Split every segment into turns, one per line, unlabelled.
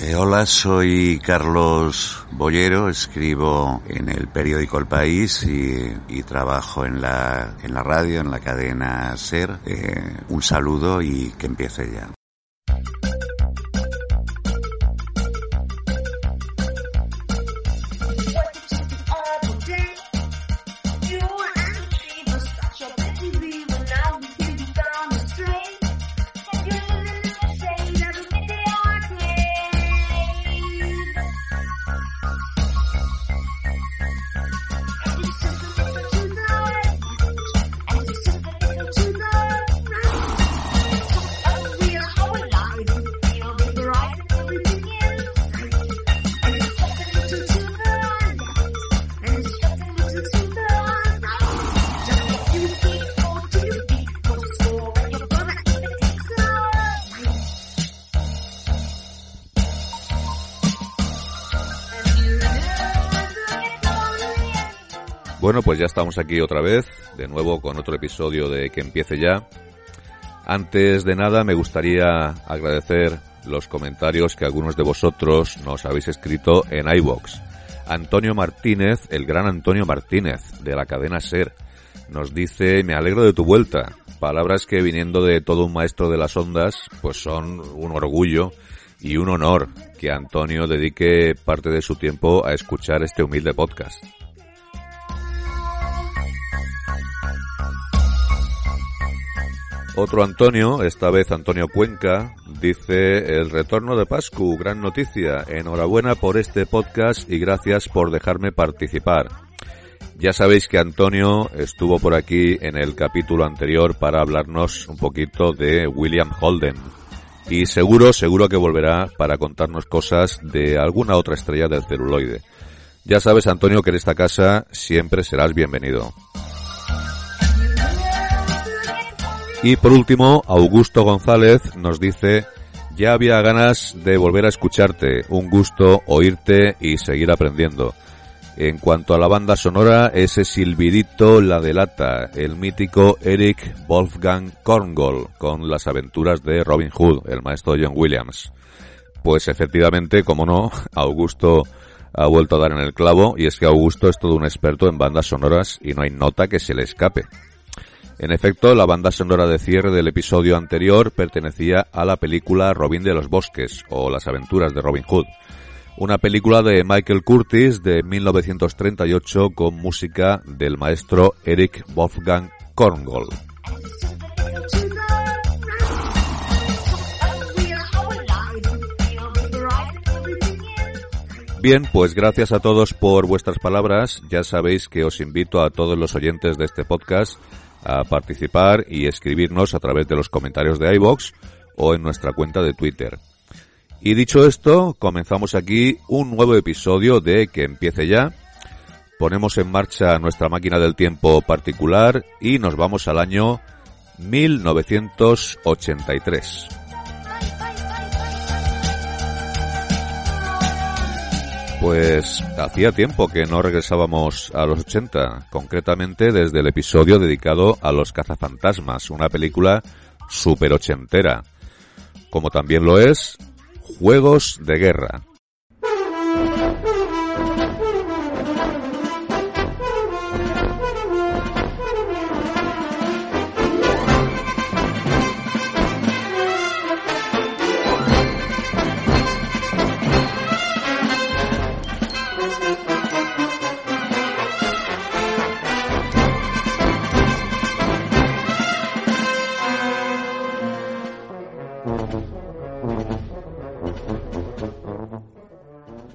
Eh, hola, soy Carlos Bollero, escribo en el periódico El País y, trabajo en la, en la radio, en la cadena SER. Eh, un saludo y que empiece ya.
Bueno, pues ya estamos aquí otra vez, de nuevo con otro episodio de Que empiece ya. Antes de nada, me gustaría agradecer los comentarios que algunos de vosotros nos habéis escrito en iBox. Antonio Martínez, el gran Antonio Martínez, de la cadena Ser, nos dice, me alegro de tu vuelta. Palabras que viniendo de todo un maestro de las ondas, pues son un orgullo y un honor que Antonio dedique parte de su tiempo a escuchar este humilde podcast. Otro Antonio, esta vez Antonio Cuenca, dice el retorno de Pascu, gran noticia. Enhorabuena por este podcast y gracias por dejarme participar. Ya sabéis que Antonio estuvo por aquí en el capítulo anterior para hablarnos un poquito de William Holden. Y seguro, seguro que volverá para contarnos cosas de alguna otra estrella del celuloide. Ya sabes, Antonio, que en esta casa siempre serás bienvenido. Y por último, Augusto González nos dice, ya había ganas de volver a escucharte, un gusto oírte y seguir aprendiendo. En cuanto a la banda sonora, ese silbidito la delata, el mítico Eric Wolfgang Korngold, con las aventuras de Robin Hood, el maestro John Williams. Pues efectivamente, como no, Augusto ha vuelto a dar en el clavo, y es que Augusto es todo un experto en bandas sonoras y no hay nota que se le escape. En efecto, la banda sonora de cierre del episodio anterior pertenecía a la película Robin de los Bosques o Las aventuras de Robin Hood, una película de Michael Curtis de 1938 con música del maestro Eric Wolfgang Korngold. Bien, pues gracias a todos por vuestras palabras. Ya sabéis que os invito a todos los oyentes de este podcast a participar y escribirnos a través de los comentarios de iBox o en nuestra cuenta de Twitter. Y dicho esto, comenzamos aquí un nuevo episodio de Que empiece ya. Ponemos en marcha nuestra máquina del tiempo particular y nos vamos al año 1983. Pues hacía tiempo que no regresábamos a los 80, concretamente desde el episodio dedicado a Los cazafantasmas, una película super ochentera, como también lo es Juegos de Guerra.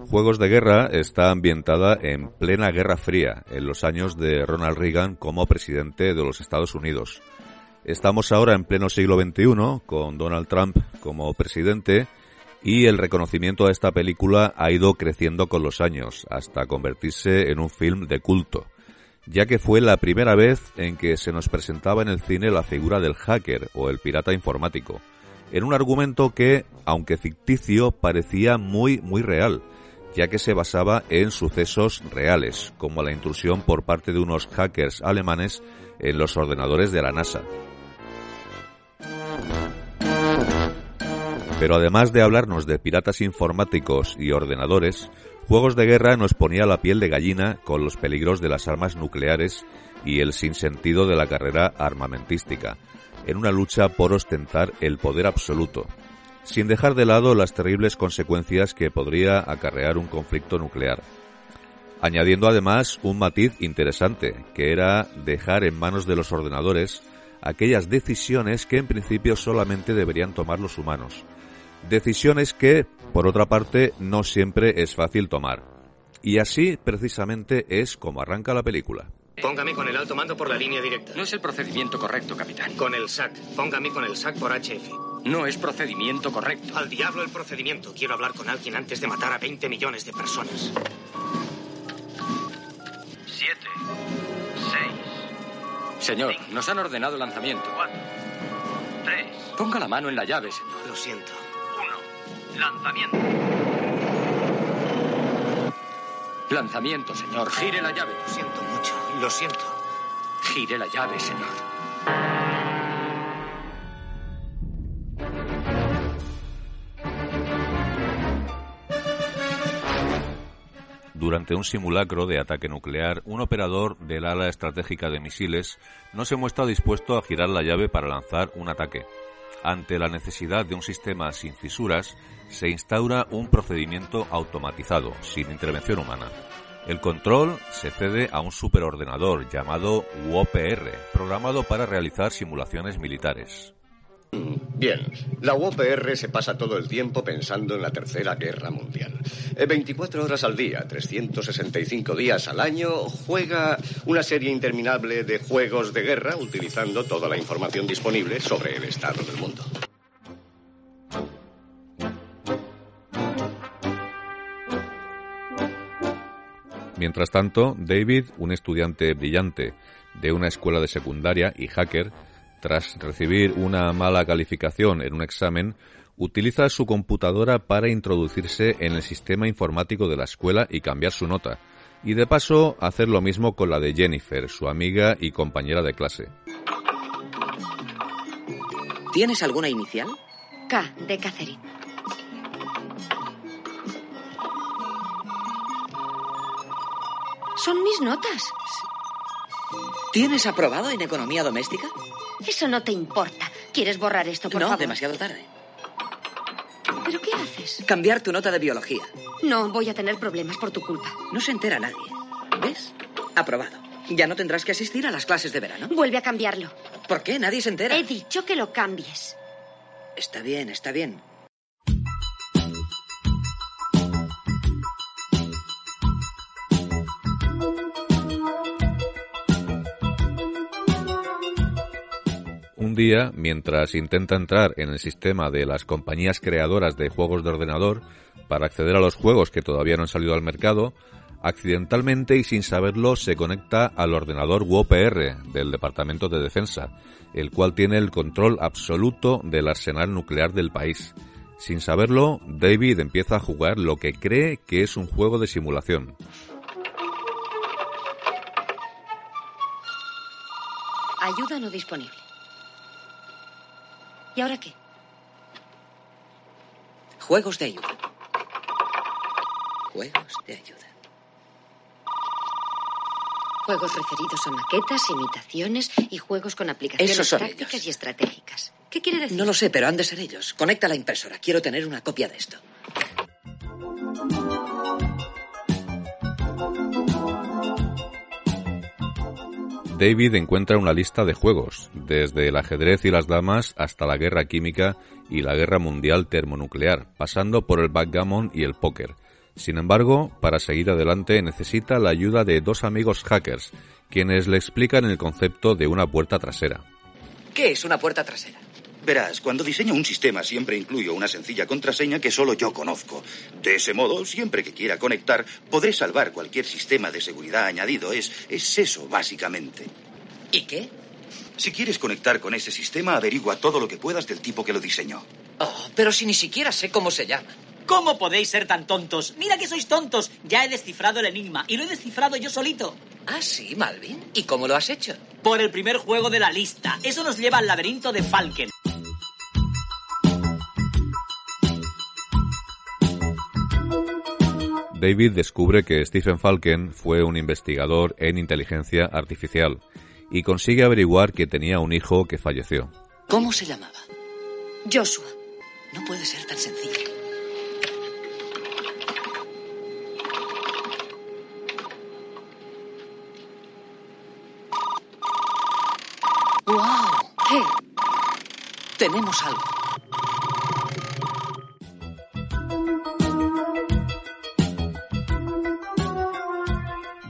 Juegos de Guerra está ambientada en plena Guerra Fría, en los años de Ronald Reagan como presidente de los Estados Unidos. Estamos ahora en pleno siglo XXI, con Donald Trump como presidente, y el reconocimiento a esta película ha ido creciendo con los años hasta convertirse en un film de culto, ya que fue la primera vez en que se nos presentaba en el cine la figura del hacker o el pirata informático, en un argumento que, aunque ficticio, parecía muy muy real, ya que se basaba en sucesos reales, como la intrusión por parte de unos hackers alemanes en los ordenadores de la NASA. Pero además de hablarnos de piratas informáticos y ordenadores, Juegos de Guerra nos ponía la piel de gallina con los peligros de las armas nucleares y el sinsentido de la carrera armamentística, en una lucha por ostentar el poder absoluto, sin dejar de lado las terribles consecuencias que podría acarrear un conflicto nuclear. Añadiendo además un matiz interesante, que era dejar en manos de los ordenadores aquellas decisiones que en principio solamente deberían tomar los humanos, Decisiones que, por otra parte, no siempre es fácil tomar. Y así, precisamente, es como arranca la película.
Póngame con el alto mando por la línea directa.
No es el procedimiento correcto, capitán.
Con el SAC. Póngame con el SAC por HF.
No es procedimiento correcto.
Al diablo el procedimiento. Quiero hablar con alguien antes de matar a 20 millones de personas.
Siete. Seis. Señor, nos han ordenado lanzamiento.
Cuatro. Tres.
Ponga la mano en la llave, señor.
Lo siento.
Lanzamiento.
Lanzamiento, señor. Gire la llave.
Lo siento mucho. Lo siento.
Gire la llave, señor.
Durante un simulacro de ataque nuclear, un operador del ala estratégica de misiles no se muestra dispuesto a girar la llave para lanzar un ataque. Ante la necesidad de un sistema sin fisuras, se instaura un procedimiento automatizado, sin intervención humana. El control se cede a un superordenador llamado UOPR, programado para realizar simulaciones militares.
Bien, la UOPR se pasa todo el tiempo pensando en la Tercera Guerra Mundial. 24 horas al día, 365 días al año, juega una serie interminable de juegos de guerra utilizando toda la información disponible sobre el estado del mundo.
Mientras tanto, David, un estudiante brillante de una escuela de secundaria y hacker, tras recibir una mala calificación en un examen, utiliza su computadora para introducirse en el sistema informático de la escuela y cambiar su nota, y de paso hacer lo mismo con la de Jennifer, su amiga y compañera de clase.
¿Tienes alguna inicial?
K, de Catherine. Son mis notas.
¿Tienes aprobado en economía doméstica?
Eso no te importa. ¿Quieres borrar esto, por
no,
favor?
demasiado tarde.
¿Pero qué haces?
Cambiar tu nota de biología.
No, voy a tener problemas por tu culpa.
No se entera nadie. ¿Ves? Aprobado. Ya no tendrás que asistir a las clases de verano.
Vuelve a cambiarlo.
¿Por qué? Nadie se entera.
He dicho que lo cambies.
Está bien, está bien.
Mientras intenta entrar en el sistema de las compañías creadoras de juegos de ordenador para acceder a los juegos que todavía no han salido al mercado, accidentalmente y sin saberlo se conecta al ordenador UOPR del Departamento de Defensa, el cual tiene el control absoluto del arsenal nuclear del país. Sin saberlo, David empieza a jugar lo que cree que es un juego de simulación.
Ayuda no disponible. ¿Y ahora qué?
Juegos de ayuda. Juegos de ayuda.
Juegos referidos a maquetas, imitaciones y juegos con aplicaciones tácticas
ellos.
y estratégicas. ¿Qué quiere decir?
No lo sé, pero han de ser ellos. Conecta la impresora. Quiero tener una copia de esto.
David encuentra una lista de juegos, desde el ajedrez y las damas hasta la guerra química y la guerra mundial termonuclear, pasando por el backgammon y el póker. Sin embargo, para seguir adelante necesita la ayuda de dos amigos hackers, quienes le explican el concepto de una puerta trasera.
¿Qué es una puerta trasera?
Verás, cuando diseño un sistema siempre incluyo una sencilla contraseña que solo yo conozco. De ese modo, siempre que quiera conectar, podré salvar cualquier sistema de seguridad añadido. Es, es eso, básicamente.
¿Y qué?
Si quieres conectar con ese sistema, averigua todo lo que puedas del tipo que lo diseñó.
Oh, pero si ni siquiera sé cómo se llama.
¿Cómo podéis ser tan tontos? Mira que sois tontos. Ya he descifrado el enigma y lo he descifrado yo solito.
Ah, sí, Malvin. ¿Y cómo lo has hecho?
Por el primer juego de la lista. Eso nos lleva al laberinto de Falken.
David descubre que Stephen Falken fue un investigador en inteligencia artificial y consigue averiguar que tenía un hijo que falleció.
¿Cómo se llamaba?
Joshua.
No puede ser tan sencillo. ¡Wow!
¿Qué?
Tenemos algo.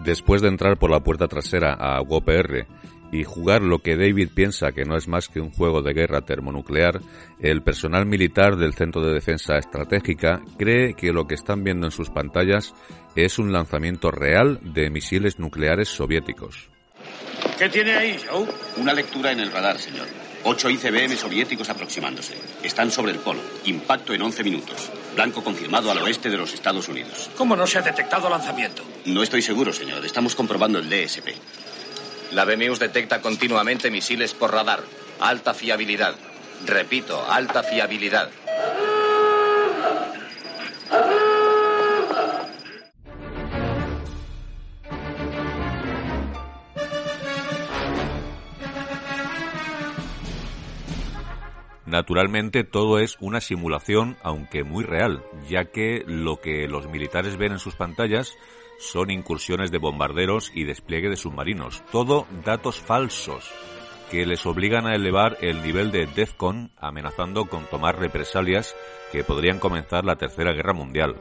Después de entrar por la puerta trasera a WOPR y jugar lo que David piensa que no es más que un juego de guerra termonuclear, el personal militar del Centro de Defensa Estratégica cree que lo que están viendo en sus pantallas es un lanzamiento real de misiles nucleares soviéticos.
¿Qué tiene ahí, Joe?
Una lectura en el radar, señor. Ocho ICBM soviéticos aproximándose. Están sobre el polo. Impacto en 11 minutos. Blanco confirmado al oeste de los Estados Unidos.
¿Cómo no se ha detectado lanzamiento?
No estoy seguro, señor. Estamos comprobando el DSP.
La BMEUS detecta continuamente misiles por radar. Alta fiabilidad. Repito, alta fiabilidad.
Naturalmente todo es una simulación, aunque muy real, ya que lo que los militares ven en sus pantallas son incursiones de bombarderos y despliegue de submarinos. Todo datos falsos que les obligan a elevar el nivel de DEFCON, amenazando con tomar represalias que podrían comenzar la Tercera Guerra Mundial.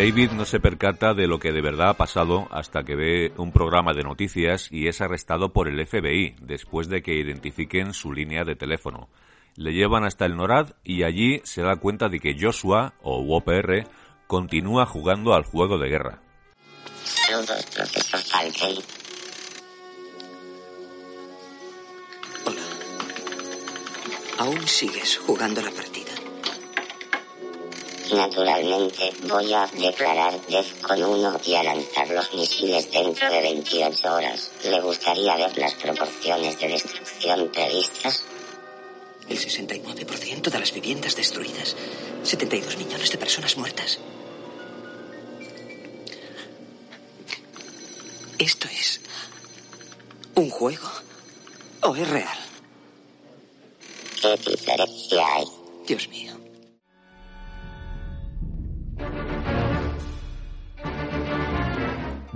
David no se percata de lo que de verdad ha pasado hasta que ve un programa de noticias y es arrestado por el FBI después de que identifiquen su línea de teléfono. Le llevan hasta el NORAD y allí se da cuenta de que Joshua, o UOPR, continúa jugando al juego de guerra.
Saludos, profesor.
Hola. ¿Aún sigues jugando la partida?
Naturalmente, voy a declarar DEFCON 1 y a lanzar los misiles dentro de 28 horas. ¿Le gustaría ver las proporciones de destrucción previstas?
El 69% de las viviendas destruidas. 72 millones de personas muertas. ¿Esto es un juego o es real?
¿Qué diferencia hay?
Dios mío.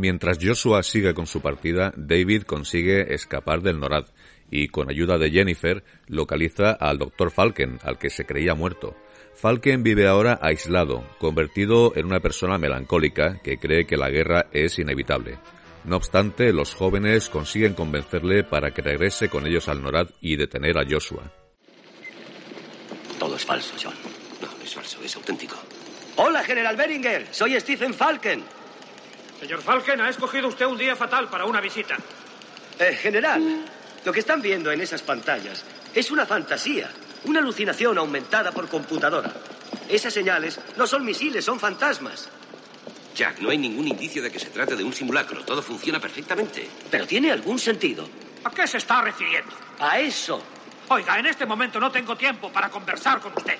Mientras Joshua sigue con su partida, David consigue escapar del NORAD y, con ayuda de Jennifer, localiza al Dr. Falken, al que se creía muerto. Falken vive ahora aislado, convertido en una persona melancólica que cree que la guerra es inevitable. No obstante, los jóvenes consiguen convencerle para que regrese con ellos al NORAD y detener a Joshua.
Todo es falso, John. No, es falso, es auténtico.
Hola, General Beringer. Soy Stephen Falken.
Señor Falken, ha escogido usted un día fatal para una visita.
Eh, general, lo que están viendo en esas pantallas es una fantasía, una alucinación aumentada por computadora. Esas señales no son misiles, son fantasmas.
Jack, no hay ningún indicio de que se trate de un simulacro. Todo funciona perfectamente.
Pero tiene algún sentido.
¿A qué se está refiriendo?
A eso.
Oiga, en este momento no tengo tiempo para conversar con usted.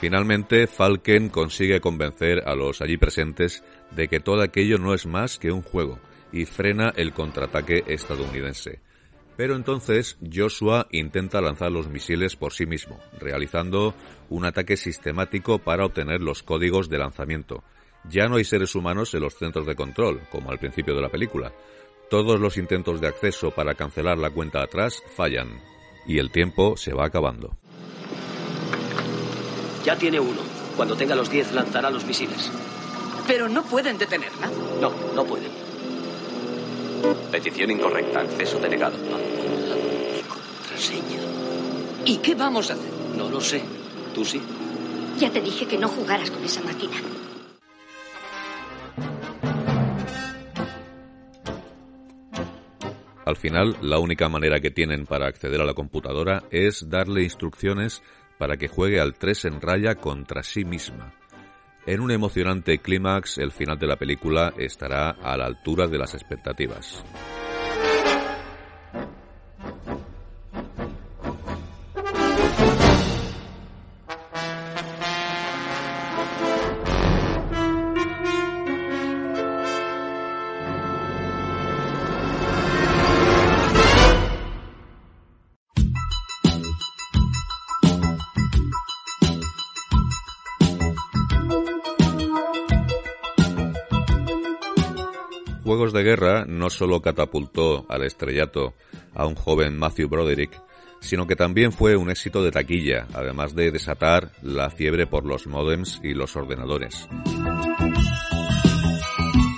Finalmente, Falken consigue convencer a los allí presentes de que todo aquello no es más que un juego y frena el contraataque estadounidense. Pero entonces Joshua intenta lanzar los misiles por sí mismo, realizando un ataque sistemático para obtener los códigos de lanzamiento. Ya no hay seres humanos en los centros de control, como al principio de la película. Todos los intentos de acceso para cancelar la cuenta atrás fallan. y el tiempo se va acabando.
Ya tiene uno. Cuando tenga los 10 lanzará los misiles.
Pero no pueden detenerla.
No, no pueden.
Petición incorrecta. Acceso denegado.
Contraseña.
¿Y qué vamos a hacer?
No lo sé. ¿Tú sí?
Ya te dije que no jugaras con esa máquina.
Al final, la única manera que tienen para acceder a la computadora es darle instrucciones para que juegue al 3 en raya contra sí misma. En un emocionante clímax, el final de la película estará a la altura de las expectativas. Solo catapultó al estrellato a un joven Matthew Broderick, sino que también fue un éxito de taquilla, además de desatar la fiebre por los modems y los ordenadores.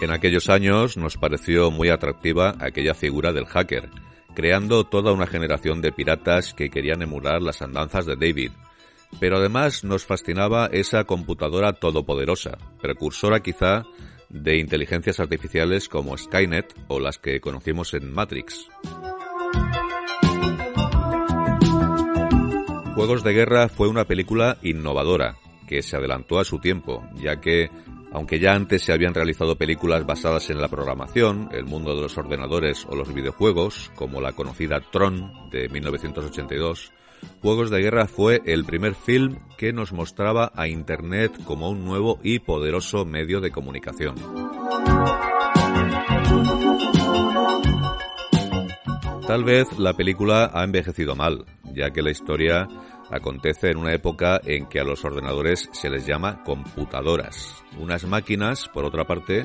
En aquellos años nos pareció muy atractiva aquella figura del hacker, creando toda una generación de piratas que querían emular las andanzas de David. Pero además nos fascinaba esa computadora todopoderosa, precursora quizá de inteligencias artificiales como Skynet o las que conocimos en Matrix. Juegos de Guerra fue una película innovadora, que se adelantó a su tiempo, ya que, aunque ya antes se habían realizado películas basadas en la programación, el mundo de los ordenadores o los videojuegos, como la conocida Tron de 1982, Juegos de Guerra fue el primer film que nos mostraba a Internet como un nuevo y poderoso medio de comunicación. Tal vez la película ha envejecido mal, ya que la historia acontece en una época en que a los ordenadores se les llama computadoras, unas máquinas, por otra parte,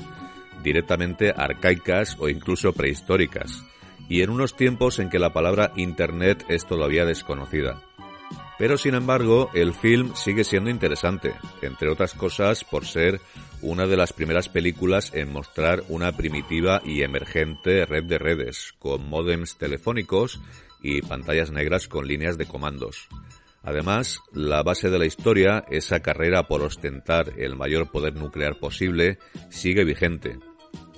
directamente arcaicas o incluso prehistóricas, y en unos tiempos en que la palabra Internet es todavía desconocida. Pero sin embargo, el film sigue siendo interesante, entre otras cosas por ser una de las primeras películas en mostrar una primitiva y emergente red de redes, con modems telefónicos y pantallas negras con líneas de comandos. Además, la base de la historia, esa carrera por ostentar el mayor poder nuclear posible, sigue vigente,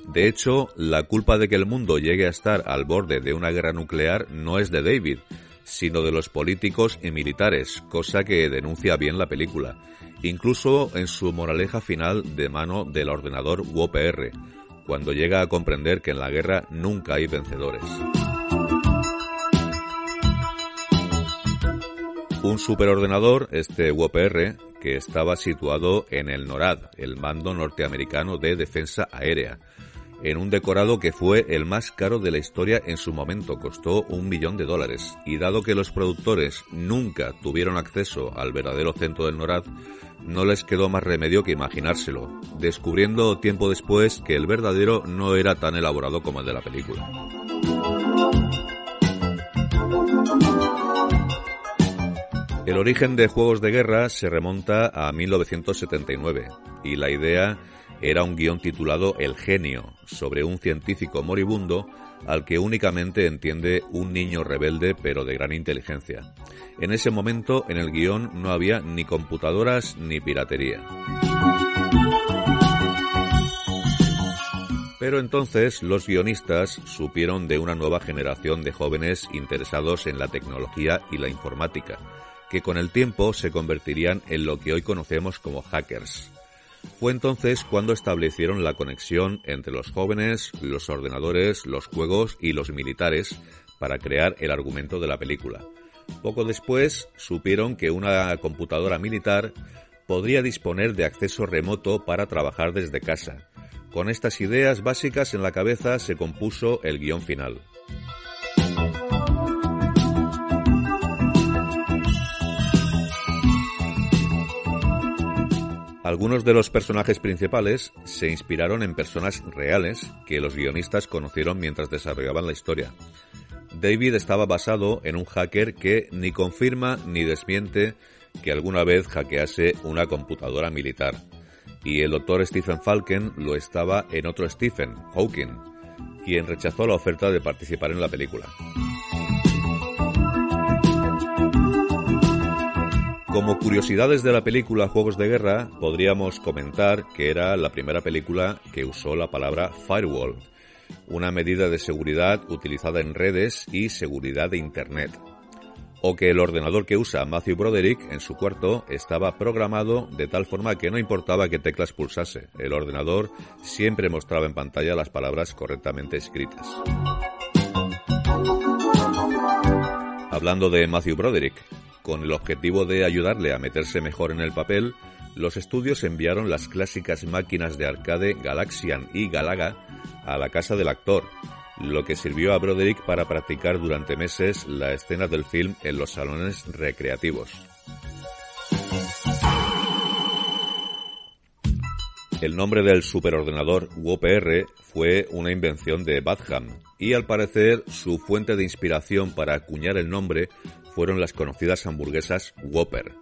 de hecho, la culpa de que el mundo llegue a estar al borde de una guerra nuclear no es de David, sino de los políticos y militares, cosa que denuncia bien la película, incluso en su moraleja final de mano del ordenador UOPR, cuando llega a comprender que en la guerra nunca hay vencedores. Un superordenador, este UOPR, que estaba situado en el NORAD, el mando norteamericano de defensa aérea, en un decorado que fue el más caro de la historia en su momento, costó un millón de dólares. Y dado que los productores nunca tuvieron acceso al verdadero centro del NORAD, no les quedó más remedio que imaginárselo, descubriendo tiempo después que el verdadero no era tan elaborado como el de la película. El origen de Juegos de Guerra se remonta a 1979 y la idea era un guion titulado El genio, sobre un científico moribundo al que únicamente entiende un niño rebelde pero de gran inteligencia. En ese momento en el guion no había ni computadoras ni piratería. Pero entonces los guionistas supieron de una nueva generación de jóvenes interesados en la tecnología y la informática, que con el tiempo se convertirían en lo que hoy conocemos como hackers. Fue entonces cuando establecieron la conexión entre los jóvenes, los ordenadores, los juegos y los militares para crear el argumento de la película. Poco después supieron que una computadora militar podría disponer de acceso remoto para trabajar desde casa. Con estas ideas básicas en la cabeza se compuso el guion final. Algunos de los personajes principales se inspiraron en personas reales que los guionistas conocieron mientras desarrollaban la historia. David estaba basado en un hacker que ni confirma ni desmiente que alguna vez hackease una computadora militar. Y el doctor Stephen Falken lo estaba en otro Stephen, Hawking, quien rechazó la oferta de participar en la película. Como curiosidades de la película Juegos de Guerra, podríamos comentar que era la primera película que usó la palabra firewall, una medida de seguridad utilizada en redes y seguridad de Internet. O que el ordenador que usa Matthew Broderick en su cuarto estaba programado de tal forma que no importaba qué teclas pulsase, el ordenador siempre mostraba en pantalla las palabras correctamente escritas. Hablando de Matthew Broderick, con el objetivo de ayudarle a meterse mejor en el papel, los estudios enviaron las clásicas máquinas de arcade Galaxian y Galaga a la casa del actor, lo que sirvió a Broderick para practicar durante meses la escena del film en los salones recreativos. El nombre del superordenador UOPR fue una invención de Badham y al parecer su fuente de inspiración para acuñar el nombre fueron las conocidas hamburguesas Whopper.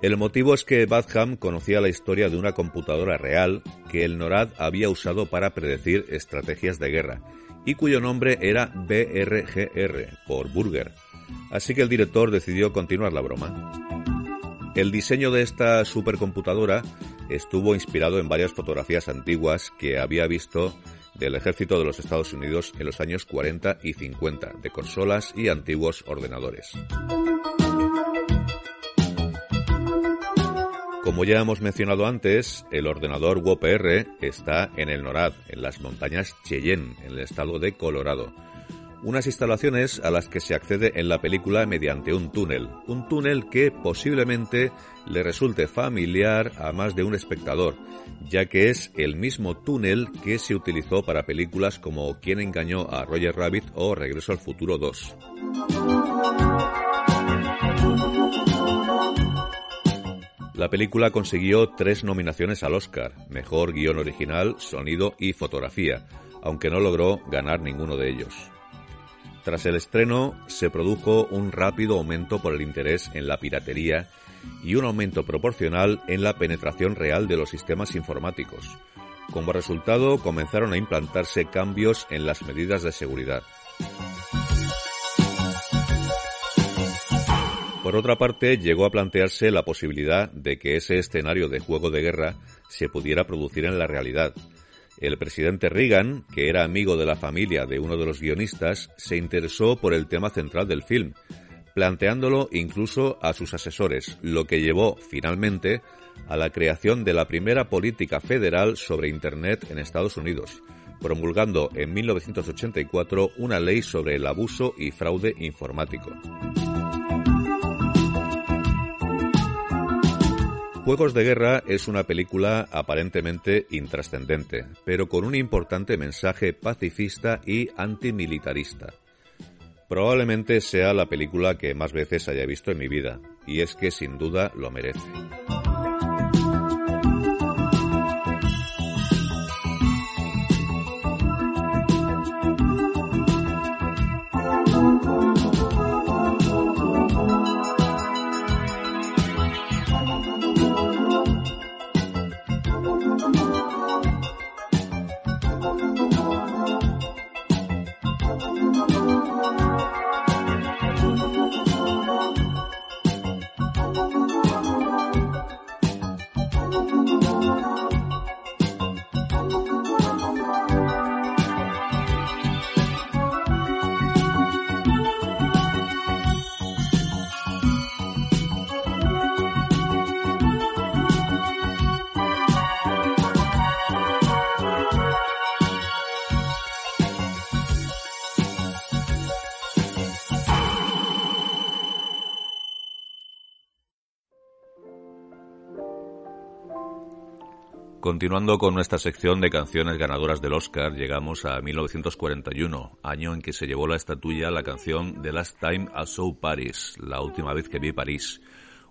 El motivo es que Badham conocía la historia de una computadora real que el NORAD había usado para predecir estrategias de guerra y cuyo nombre era BRGR, por Burger. Así que el director decidió continuar la broma. El diseño de esta supercomputadora estuvo inspirado en varias fotografías antiguas que había visto del ejército de los Estados Unidos en los años 40 y 50, de consolas y antiguos ordenadores. Como ya hemos mencionado antes, el ordenador WOPR está en el NORAD, en las montañas Cheyenne, en el estado de Colorado. Unas instalaciones a las que se accede en la película mediante un túnel. Un túnel que posiblemente le resulte familiar a más de un espectador, ya que es el mismo túnel que se utilizó para películas como Quién engañó a Roger Rabbit o Regreso al Futuro 2. La película consiguió tres nominaciones al Oscar, Mejor Guión Original, Sonido y Fotografía, aunque no logró ganar ninguno de ellos. Tras el estreno, se produjo un rápido aumento por el interés en la piratería y un aumento proporcional en la penetración real de los sistemas informáticos. Como resultado, comenzaron a implantarse cambios en las medidas de seguridad. Por otra parte, llegó a plantearse la posibilidad de que ese escenario de juego de guerra se pudiera producir en la realidad. El presidente Reagan, que era amigo de la familia de uno de los guionistas, se interesó por el tema central del film, planteándolo incluso a sus asesores, lo que llevó finalmente a la creación de la primera política federal sobre Internet en Estados Unidos, promulgando en 1984 una ley sobre el abuso y fraude informático. Juegos de Guerra es una película aparentemente intrascendente, pero con un importante mensaje pacifista y antimilitarista. Probablemente sea la película que más veces haya visto en mi vida, y es que sin duda lo merece. Continuando con nuestra sección de canciones ganadoras del Oscar, llegamos a 1941, año en que se llevó la estatuilla la canción The Last Time I Saw Paris, la última vez que vi París.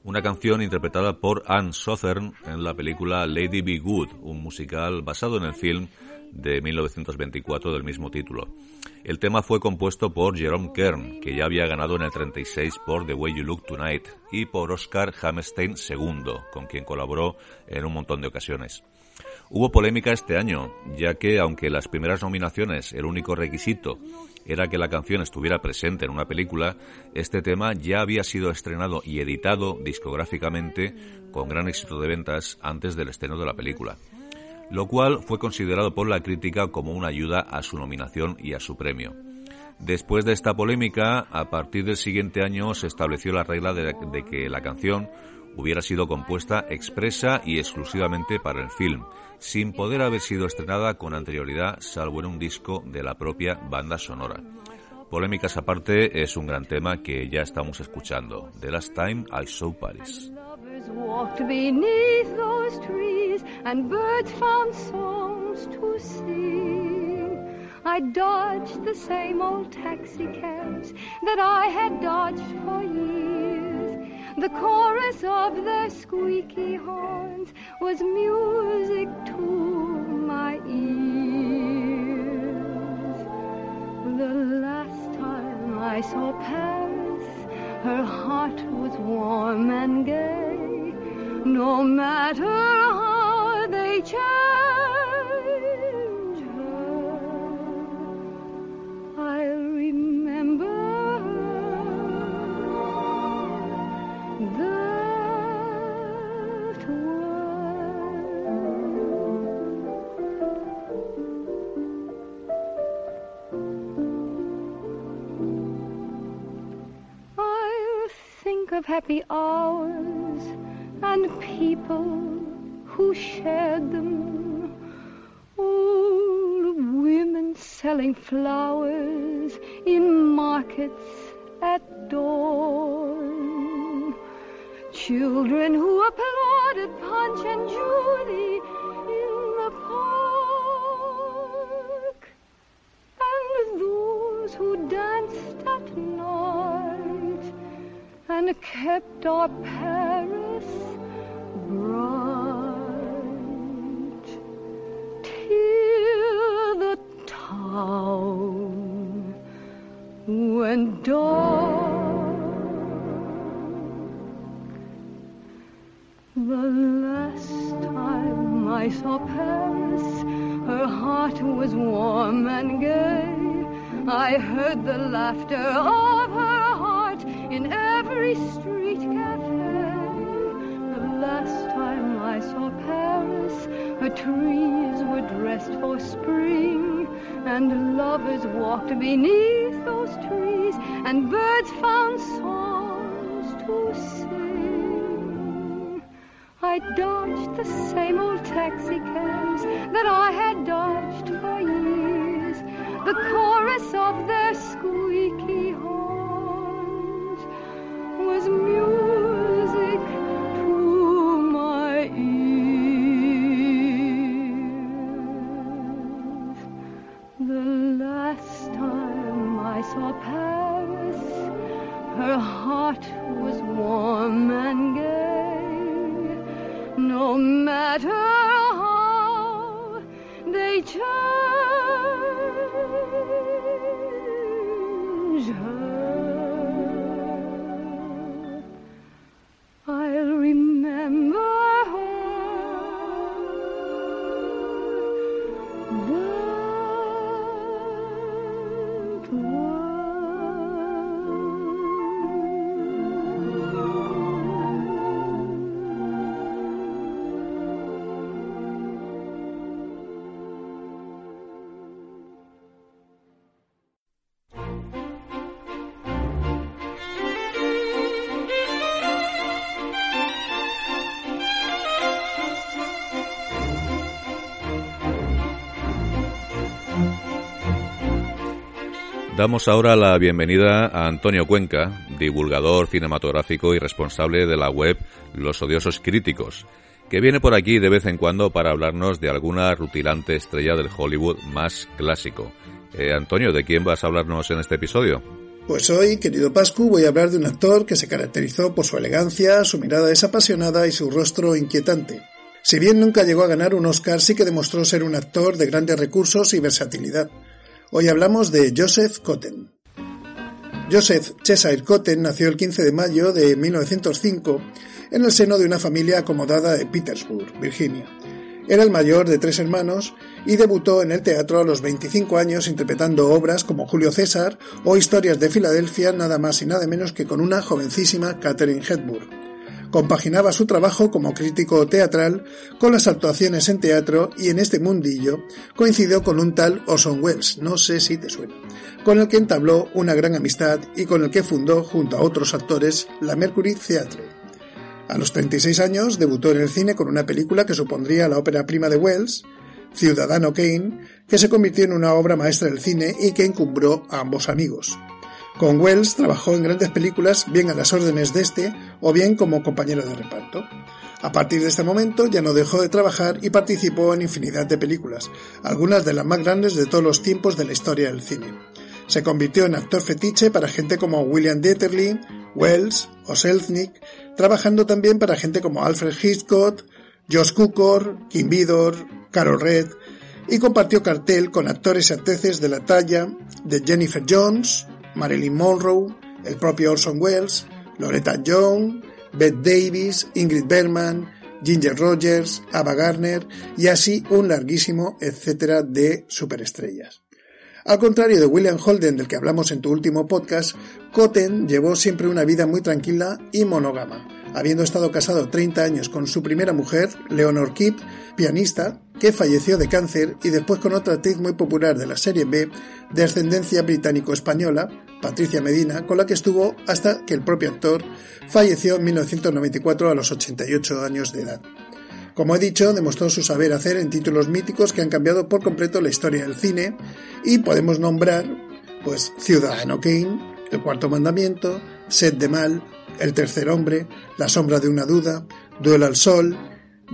Una canción interpretada por Anne Southern en la película Lady Be Good, un musical basado en el film de 1924 del mismo título. El tema fue compuesto por Jerome Kern, que ya había ganado en el 36 por The Way You Look Tonight, y por Oscar Hammerstein II, con quien colaboró en un montón de ocasiones. Hubo polémica este año, ya que aunque las primeras nominaciones el único requisito era que la canción estuviera presente en una película, este tema ya había sido estrenado y editado discográficamente con gran éxito de ventas antes del estreno de la película, lo cual fue considerado por la crítica como una ayuda a su nominación y a su premio. Después de esta polémica, a partir del siguiente año se estableció la regla de, que la canción hubiera sido compuesta expresa y exclusivamente para el film, sin poder haber sido estrenada con anterioridad salvo en un disco de la propia banda sonora. Polémicas aparte, es un gran tema que ya estamos escuchando. The Last Time I Saw Paris.
Walked beneath those trees and birds found songs to sing. I dodged the same old taxi cabs that I had dodged for years. The chorus of their squeaky horns was music to my ears. The last time I saw Paris, her heart was warm. No matter how they change her, I'll remember that I think of happy hours and people who shared them. Old women selling flowers in markets at dawn. Children who applauded Punch and Judy in the park. And those who danced at night and kept our Paris The last time I saw Paris, her heart was warm and gay. I heard the laughter of her heart in every street cafe. The last time I saw Paris, her trees were dressed for spring, and lovers walked beneath trees, and birds found songs to sing. I dodged the same old taxi cabs that I had dodged for years. The chorus of their squeaky
Damos ahora la bienvenida a Antonio Cuenca, divulgador cinematográfico y responsable de la web Los Odiosos Críticos, que viene por aquí de vez en cuando para hablarnos de alguna rutilante estrella del Hollywood más clásico. Eh, Antonio, ¿de quién vas a hablarnos en este episodio?
Pues hoy, querido Pascu, voy a hablar de un actor que se caracterizó por su elegancia, su mirada desapasionada y su rostro inquietante. Si bien nunca llegó a ganar un Oscar, sí que demostró ser un actor de grandes recursos y versatilidad. Hoy hablamos de Joseph Cotten. Joseph Cheshire Cotten nació el 15 de mayo de 1905 en el seno de una familia acomodada de Petersburg, Virginia. Era el mayor de tres hermanos y debutó en el teatro a los 25 años interpretando obras como Julio César o Historias de Filadelfia nada más y nada menos que con una jovencísima Catherine Hepburn. Compaginaba su trabajo como crítico teatral con las actuaciones en teatro y en este mundillo coincidió con un tal Orson Welles, no sé si te suena, con el que entabló una gran amistad y con el que fundó, junto a otros actores, la Mercury Theatre. A los 36 años debutó en el cine con una película que supondría la ópera prima de Wells, Ciudadano Kane, que se convirtió en una obra maestra del cine y que encumbró a ambos amigos. Con Wells trabajó en grandes películas, bien a las órdenes de este o bien como compañero de reparto. A partir de este momento ya no dejó de trabajar y participó en infinidad de películas, algunas de las más grandes de todos los tiempos de la historia del cine. Se convirtió en actor fetiche para gente como William Dieterle, Wells o Selznick, trabajando también para gente como Alfred Hitchcock, Josh Cukor, Kim Vidor, Carol Red, y compartió cartel con actores y actrices de la talla de Jennifer Jones, Marilyn Monroe, el propio Orson Welles, Loretta Young, Bette Davis, Ingrid Bergman, Ginger Rogers, Ava Gardner y así un larguísimo etcétera de superestrellas. Al contrario de William Holden del que hablamos en tu último podcast, Cotten llevó siempre una vida muy tranquila y monógama, habiendo estado casado 30 años con su primera mujer, Leonor Kipp, pianista, que falleció de cáncer, y después con otra actriz muy popular de la serie B, de ascendencia británico-española, Patricia Medina, con la que estuvo hasta que el propio actor falleció en 1994 a los 88 años de edad. Como he dicho, demostró su saber hacer en títulos míticos que han cambiado por completo la historia del cine y podemos nombrar pues Ciudadano Kane, El cuarto mandamiento, Sed de mal, El tercer hombre, La sombra de una duda, Duelo al sol,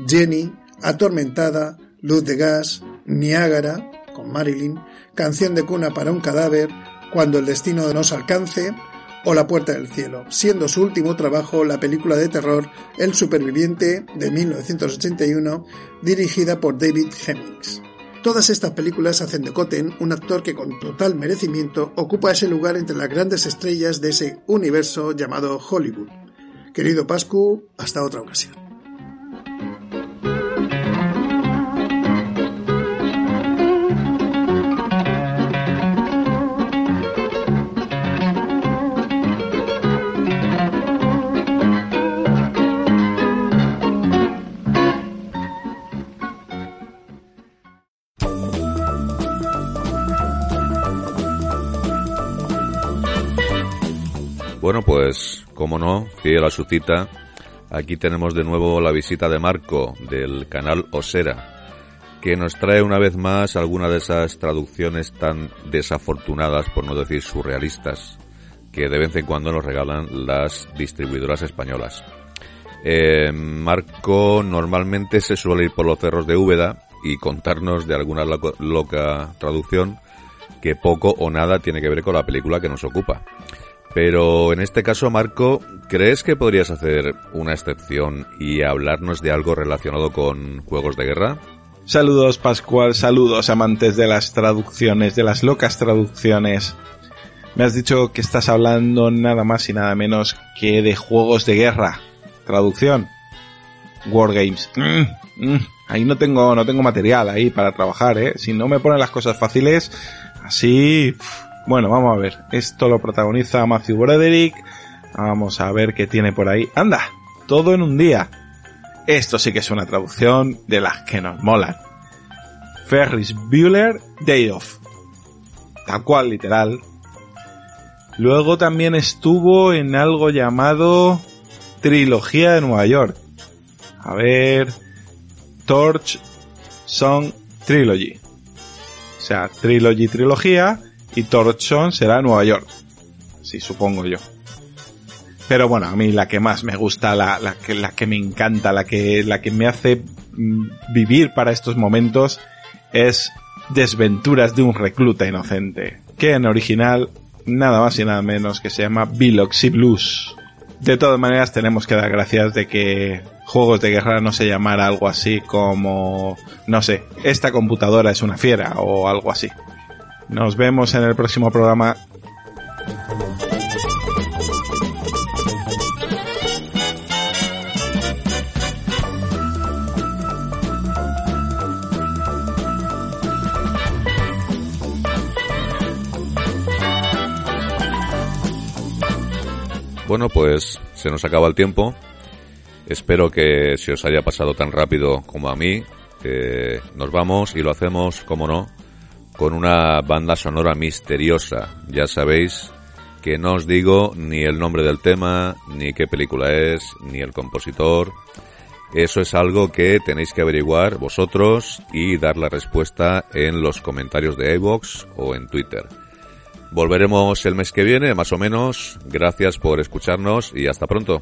Jenny, Atormentada, Luz de gas, Niágara con Marilyn, Canción de cuna para un cadáver, Cuando el destino nos alcance, o La Puerta del Cielo, siendo su último trabajo la película de terror El Superviviente de 1981, dirigida por David Hemmings. Todas estas películas hacen de Cotten un actor que con total merecimiento ocupa ese lugar entre las grandes estrellas de ese universo llamado Hollywood. Querido Pascu, hasta otra ocasión.
Pues, como no, fiel a su cita, aquí tenemos de nuevo la visita de Marco del canal Osera, que nos trae una vez más alguna de esas traducciones tan desafortunadas, por no decir surrealistas, que de vez en cuando nos regalan las distribuidoras españolas. Eh, Marco normalmente se suele ir por los cerros de Úbeda y contarnos de alguna loca, loca traducción que poco o nada tiene que ver con la película que nos ocupa. Pero en este caso, Marco, ¿crees que podrías hacer una excepción y hablarnos de algo relacionado con juegos de guerra?
Saludos, Pascual, saludos, amantes de las traducciones, de las locas traducciones. Me has dicho que estás hablando nada más y nada menos que de juegos de guerra. Traducción. Wargames. Mm, mm, ahí no tengo, no tengo material ahí para trabajar, eh. Si no me ponen las cosas fáciles, así, bueno, vamos a ver. Esto lo protagoniza Matthew Broderick. Vamos a ver qué tiene por ahí. ¡Anda! Todo en un día. Esto sí que es una traducción de las que nos molan. Ferris Bueller Day Off. Tal cual, literal. Luego también estuvo en algo llamado Trilogía de Nueva York. A ver. Torch Song Trilogy. O sea, Trilogy Trilogía y Torchon será Nueva York. Sí, supongo yo. Pero bueno, a mí la que más me gusta, la, la, que, la que me encanta, la que, la que me hace mm, vivir para estos momentos es Desventuras de un recluta inocente. Que en original nada más y nada menos que se llama Biloxi Blues. De todas maneras, tenemos que dar gracias de que juegos de guerra no se llamara algo así como, no sé, esta computadora es una fiera o algo así. Nos vemos en el próximo programa.
Bueno, pues se nos acaba el tiempo. Espero que se os haya pasado tan rápido como a mí. Que nos vamos y lo hacemos, como no, con una banda sonora misteriosa. Ya sabéis que no os digo ni el nombre del tema, ni qué película es, ni el compositor. Eso es algo que tenéis que averiguar vosotros y dar la respuesta en los comentarios de iVoox o en Twitter. Volveremos el mes que viene, más o menos. Gracias por escucharnos y hasta pronto.